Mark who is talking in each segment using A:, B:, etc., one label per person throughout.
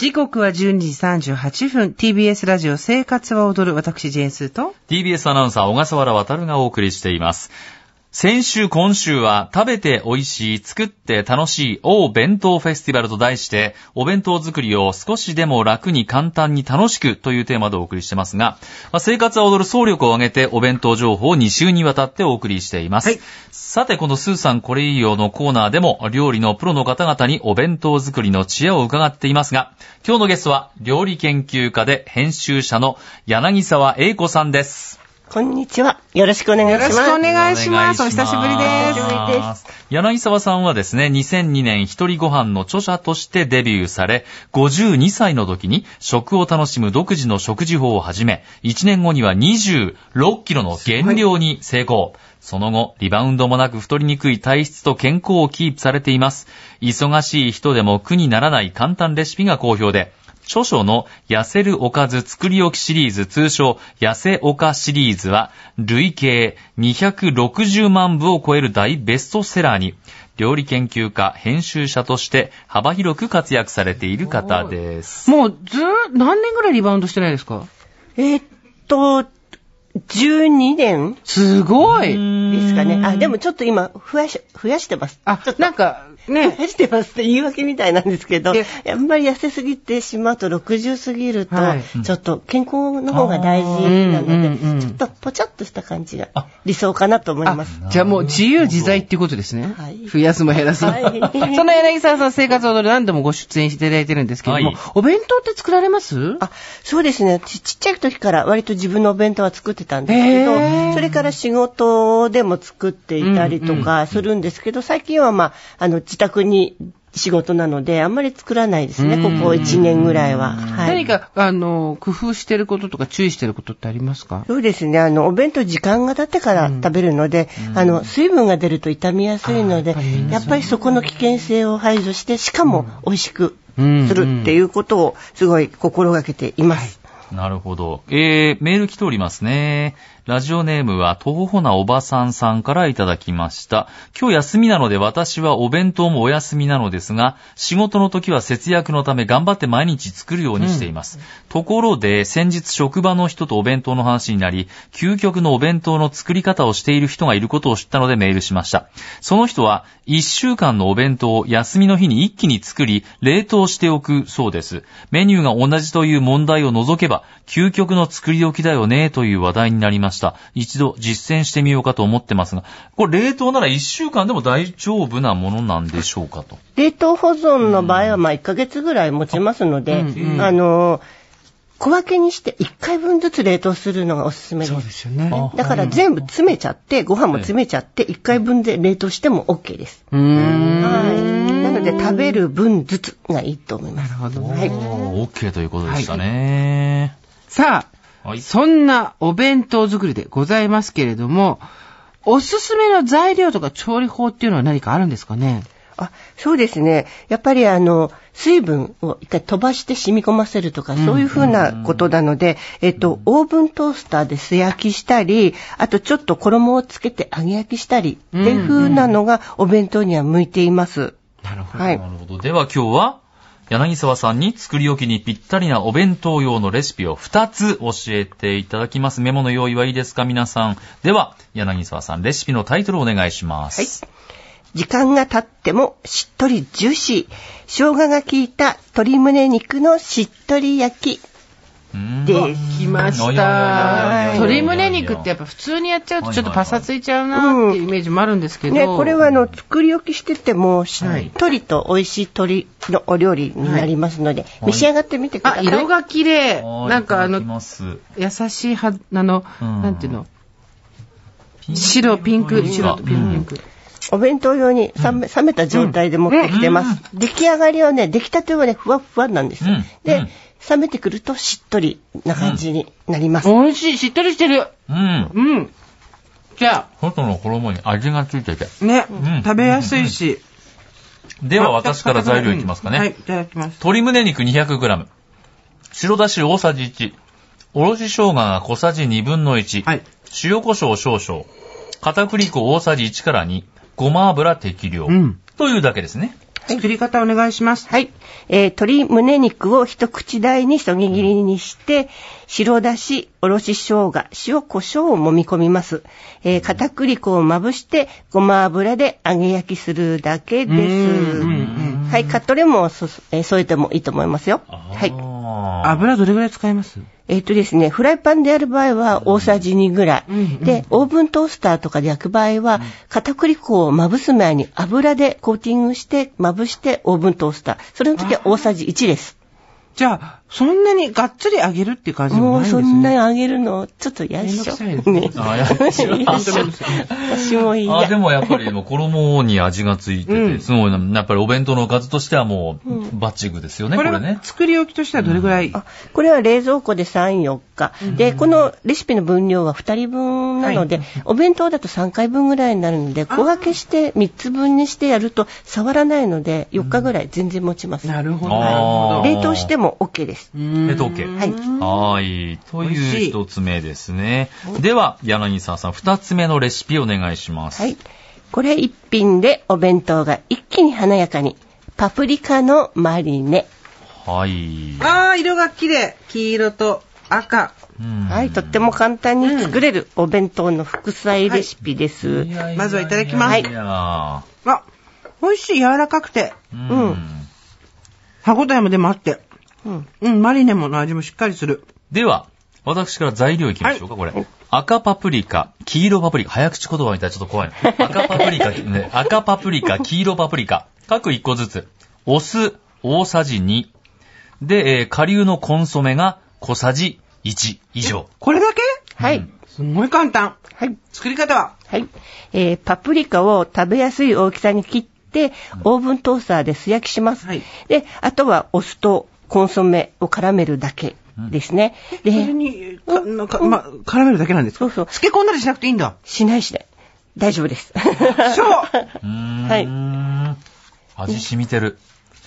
A: 時刻は12時38分、TBS ラジオ生活は踊る私ジェンスと
B: TBS アナウンサー小笠原渡がお送りしています。先週、今週は食べて美味しい、作って楽しい、お弁当フェスティバルと題して、お弁当作りを少しでも楽に簡単に楽しくというテーマでお送りしてますが、まあ生活は踊る総力を挙げてお弁当情報を2週にわたってお送りしています。
A: はい
B: さて、このスーさんこれいいよのコーナーでも、料理のプロの方々にお弁当作りの知恵を伺っていますが、今日のゲストは料理研究家で編集者の柳沢英子さんです。
C: こんにちは。よろしくお願いします。
A: よろしくお願いしますお久しぶりです
C: お久しぶりです。
B: 柳沢さんはですね、2002年一人ご飯の著者としてデビューされ、52歳の時に食を楽しむ独自の食事法を始め、1年後には26キロの減量に成功。その後、リバウンドもなく太りにくい体質と健康をキープされています。忙しい人でも苦にならない簡単レシピが好評で、著書の痩せるおかず作り置きシリーズ、通称痩せおかシリーズは、累計260万部を超える大ベストセラーに、料理研究家、編集者として幅広く活躍されている方です。
A: もうずー何年ぐらいリバウンドしてないですか？
C: えーっと、12年
A: すごい
C: ですかね。あ、でもちょっと今、増やし、増やしてます。
A: あ
C: ちょっ、と
A: なんか
C: 増
A: ね、
C: や してますって言い訳みたいなんですけど、
A: え
C: あんまり痩せすぎてしまうと60過ぎると
A: はい、
C: ちょっと健康の方が大事なので、ちょっとぽちゃっとした感じが理想かなと思い
A: あ
C: ます。、
A: じゃあもう自由自在っていうことですね。
C: はい。
A: 増やすも減らすも。
C: はい。
A: その柳沢さん生活を踊る何度もご出演していただいてるんですけども、
B: はい。
A: お弁当って作られます？
C: あ、そうですね。ち。ちっちゃい時から割と自分のお弁当は作ってたんですけど、それから仕事でも作っていたりとかするんですけど、最近はまあ、あの、自宅に仕事なので、あんまり作らないですね、ここ1年ぐらいは。はい。
A: 何か、あの、工夫してることとか注意してることってありますか？
C: そうですね。あの、お弁当時間が経ってから食べるので、あの、水分が出ると傷みやすいので
A: やっぱり
C: そこの危険性を排除して、しかも美味しく
A: うん
C: するっていうことをすごい心がけています。
B: なるほど。えー、メール来ておりますね。ラジオネームは、とほほなおばさんさんからいただきました。今日休みなので私はお弁当もお休みなのですが、仕事の時は節約のため頑張って毎日作るようにしています。ところで、先日職場の人とお弁当の話になり、究極のお弁当の作り方をしている人がいることを知ったのでメールしました。その人は、1週間のお弁当を休みの日に一気に作り、冷凍しておくそうです。メニューが同じという問題を除けば、究極の作り置きだよね、という話題になりました。一度実践してみようかと思ってますが、これ冷凍なら1週間でも大丈夫なものなんでしょうかと。
C: 冷凍保存の場合は、まあ、1ヶ月ぐらい持ちますので、
A: うんうん
C: あの、小分けにして1回分ずつ冷凍するのがおすすめです。
A: そうですよね。
B: あ
C: だから全部詰めちゃって、ご飯も詰めちゃって、1回分で冷凍しても OK です。
A: うーん。
C: はい。なので食べる分ずつがいいと思います。
A: なるほど
C: はい
A: ね。
B: おー OK ということでしたね。
A: さあ、
B: はい。
A: そんなお弁当作りでございますけれども、おすすめの材料とか調理法っていうのは何かあるんですかね？
C: あ、そうですね。やっぱりあの、水分を一回飛ばして染み込ませるとか、そういうふうなことなので、えっと、オーブントースターで素焼きしたり、あとちょっと衣をつけて揚げ焼きしたり、っていうふうなのがお弁当には向いています。
A: なるほど。
C: はい
B: な。るほど。では今日は、柳沢さんに作り置きにぴったりなお弁当用のレシピを2つ教えていただきます。メモの用意はいいですか？皆さん。では、柳沢さん、レシピのタイトルをお願いします。
C: 時間が経ってもしっとりジューシー。生姜が効いた鶏胸肉のしっとり焼き。
B: うん。
C: で
A: 来まし
B: いやいやいやい。やいや
A: た。鶏胸肉ってやっぱ普通にやっちゃうとちょっとパサついちゃうなっていうイメージもあるんですけど。
C: ね、これはあの、作り置きしてても、し
A: はい。
C: っとりと美味しい鶏のお料理になりますので、召し上がってみてくだ
A: あ、
C: さい。
A: 色が綺麗。
B: はい。
A: なんかあの優しいは、あの、
B: うん。
A: なんていうの？白、ピンク、白とピンク。
C: お弁当用に冷め,、冷めた状態で持ってきてます。出来上がりはね、出来たてはね、ふわっふわなんですよ。
B: うん。
C: で、
B: うん
C: 冷めてくるとしっとりな感じになります。
A: 美味しい、しっとりしてる。
B: うん。
A: うん。じゃ
B: 外の衣に味がついてて。
A: あ、ね、
B: ん
A: 食べやすいし。
B: では私から材料いきますかね。
A: はい、いただきます。
B: 鶏胸肉 200g。白だし大さじ1。おろし生姜が小さじ1分の1。
A: はい。
B: 塩胡椒少々。片栗粉大さじ1から2。ごま油適量。
A: うん。
B: というだけですね。
A: 作り方お願いします。
C: はい。えー鶏胸肉を一口大にそぎ切りにして、白だし、おろし生姜、塩、胡椒を揉み込みます。えー片栗粉をまぶして、ごま油で揚げ焼きするだけです。
A: うんうん
C: はい。カットレモンをそ、えー添えてもいいと思いますよ。はい。
B: あ
A: 油どれぐらい使います？
C: えっ、とですね、フライパンでやる場合は大さじ2ぐらい。
A: うんうん
C: で、オーブントースターとかで焼く場合は、片栗粉をまぶす前に油でコーティングして、まぶしてオーブントースター。それの時は大さじ1です。
A: じゃあ、そんなにがっつり揚げるっていう感じでも
C: も
A: ないんですね。
C: うそんなに揚げるの、ちょっと嫌でしょ。
A: めんどくさいですね
B: あ
C: 嫌でしょ私も嫌。
B: あ、でもやっぱりもう衣に味がついてて、
A: うん
B: すごいな、やっぱりお弁当のおかずとしてはもう、バッチグですよね、こ
A: これ
B: ね。
A: 作り置きとしてはどれぐらい、
C: あこれは冷蔵庫で3、4日。で、このレシピの分量は2人分なので、お弁当だと3回分ぐらいになるので、小分けして3つ分にしてやると触らないので、4日ぐらい全然持ちます。
A: なるほど、
B: あー
A: なるほど。
C: 冷凍しても OK です。
A: うん
B: 冷凍 OK
C: はい
B: はい。という一つ目ですね。では、柳沢さん、二つ目のレシピお願いします。
C: はい。これ一品でお弁当が一気に華やかに。パプリカのマリネ。
B: はい。
A: ああ、色が綺麗。黄色と赤。
B: うん
C: はい。とっても簡単に作れるお弁当の副菜レシピです。
B: いやいやいや
A: まずはいただきます
B: い
A: あ、美味しい、柔らかくて。
B: う
C: うん
B: ん。
A: 歯応えも出もあって。
C: うん。
A: うん、マリネもの味もしっかりする。
B: では、私から材料いきましょうか、これ。赤パプリカ、黄色パプリカ、早口言葉みたいでちょっと怖いな。赤パプリカ、ね、赤パプリカ、黄色パプリカ、各1個ずつ。お酢、大さじ2。で、えー、顆粒のコンソメが小さじ1以上。
A: これだけ？
C: はい。
A: すんごい簡単。
C: はい。
A: 作り方は？
C: はい。えー、パプリカを食べやすい大きさに切って、オーブントースターで素焼きします。
A: はい
C: で、あとはお酢とコンソメを絡めるだけですね。
A: それ
C: で、
A: に、かなんか、ま、絡めるだけなんですか？
C: そうそう
A: 漬け込んだりしなくていいんだ。
C: しないしない。大丈夫です。
A: そう。
C: はい
B: 味染みてる。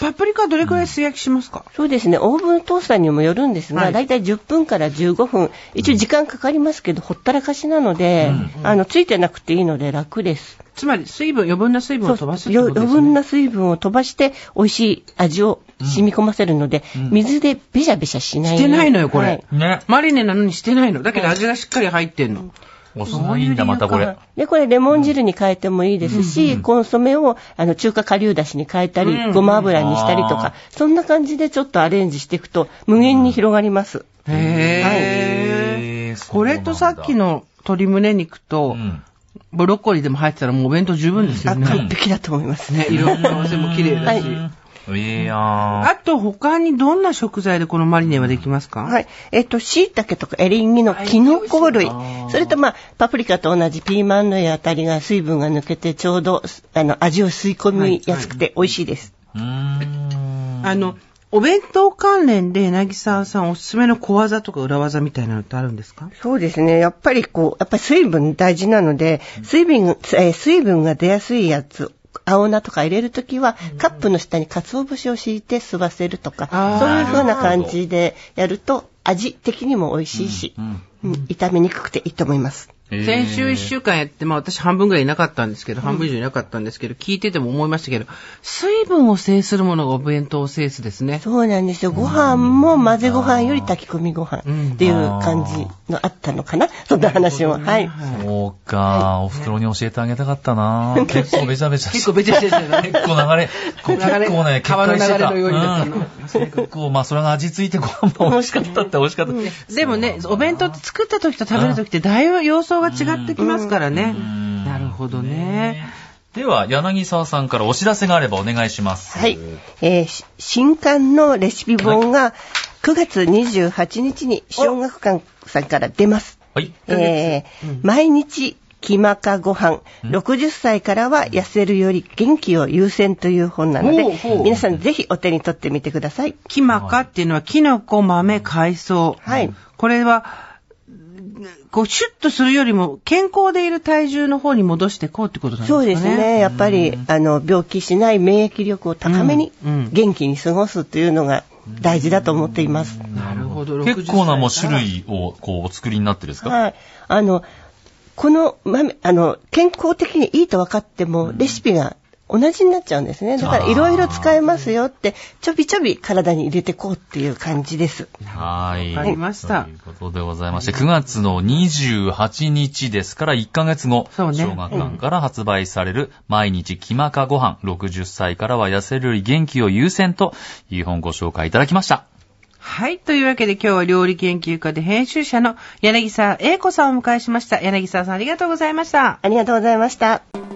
A: パプリカどれくらい素焼きしますか、
C: そうですね。オーブントースターにもよるんですが、
A: はい
C: だいたい10分から15分。一応時間かかりますけど、ほったらかしなので、あの、ついてなくていいので楽です。
A: つまり、水分、余分な水分を飛ばすって
C: よ
A: ことですね？
C: 余分な水分を飛ばして、美味しい味を染み込ませるので、水でべしゃべしゃしない。
A: してないのよ、これ。
C: はい
B: ね。
A: マリネなのにしてないの。だけど味がしっかり入ってんの。
B: お酢がいいんだ、またこれ。
C: で、これレモン汁に変えてもいいですし、コンソメをあの中華顆粒だしに変えたり、
A: うん
C: ごま油にしたりとか、そんな感じでちょっとアレンジしていくと無限に広がります。
A: へー。
B: ー
A: これとさっき、の鶏胸肉とブロッコリーでも入ってたらもうお弁当十分ですよ
C: あ、
A: ね。
C: 完璧だと思います。
A: ね、色の合わせも綺麗だし。
C: はい
B: いやー。
A: あと他にどんな食材でこのマリネはできますか？
C: はい。えっ、と、椎茸とかエリンギのキノコ類。それとまあ、パプリカと同じピーマン類あたりが水分が抜けてちょうど、あの、味を吸い込みやすくて美味しいです。
B: うーん。
A: あの、お弁当関連で柳沢さんおすすめの小技とか裏技みたいなのってあるんですか？
C: そうですね。やっぱりこう、やっぱり水分大事なので、水分、えー水分が出やすいやつ、青菜とか入れるときは、カップの下に鰹節を敷いて吸わせるとか、そういう風な感じでやると、味的にも美味しいし、炒めにくくていいと思います。
B: えー。
A: 先週一週間やって、まあ私半分ぐらいいなかったんですけど、半分以上いなかったんですけど、聞いてても思いましたけど、水分を制するものがお弁当を制すですね。
C: そうなんですよ。ご飯も混ぜご飯より炊き込みご飯っていう感じのあったのかな。そんな話も。はい。
B: そうか、お袋に教えてあげたかったな。結構べちゃべちゃ
A: 結構べちゃべちゃ
B: 結構流れ、結構ね、
A: 川の流れのようになった。の
B: うん結構、まあ、それが味ついてご飯も美味しかったって美味しかった。
A: でもね、お弁当って作った時と食べる時ってだいぶ様相が違ってきますからね。なるほどね。
B: では、柳沢さんからお知らせがあればお願いします。
C: はい。えーし新刊のレシピ本が9月28日に小学館さんから出ます。
B: はい。
C: えー毎日キマカご飯、60歳からは痩せるより元気を優先という本なので皆さんぜひお手に取ってみてください。
A: キマカっていうのは、キノコ、豆、海藻。
C: はい。
A: これは、こう、シュッとするよりも、健康でいる体重の方に戻していこうってことなんですかね。
C: そうですね。やっぱり、あの、病気しない免疫力を高めに元気に過ごすというのが大事だと思っています。
A: なるほど。
B: 結構なもう
A: 60歳
B: 種類を、こう、お作りになってるんですか？
C: はい。あの、この豆、あの、健康的にいいと分かっても、レシピが同じになっちゃうんですね。だからいろいろ使えますよって、ちょびちょび体に入れてこうっていう感じです。
B: はい。
A: わかりました
B: ということでございまして、9月の28日ですから1ヶ月後、
A: そうね
B: 小学館から発売される毎日キマカご飯、60歳からは痩せるより元気を優先という本ご紹介いただきました。
A: はい。というわけで今日は料理研究家で編集者の柳沢英子さんをお迎えしました。柳沢さんありがとうございました。
C: ありがとうございました。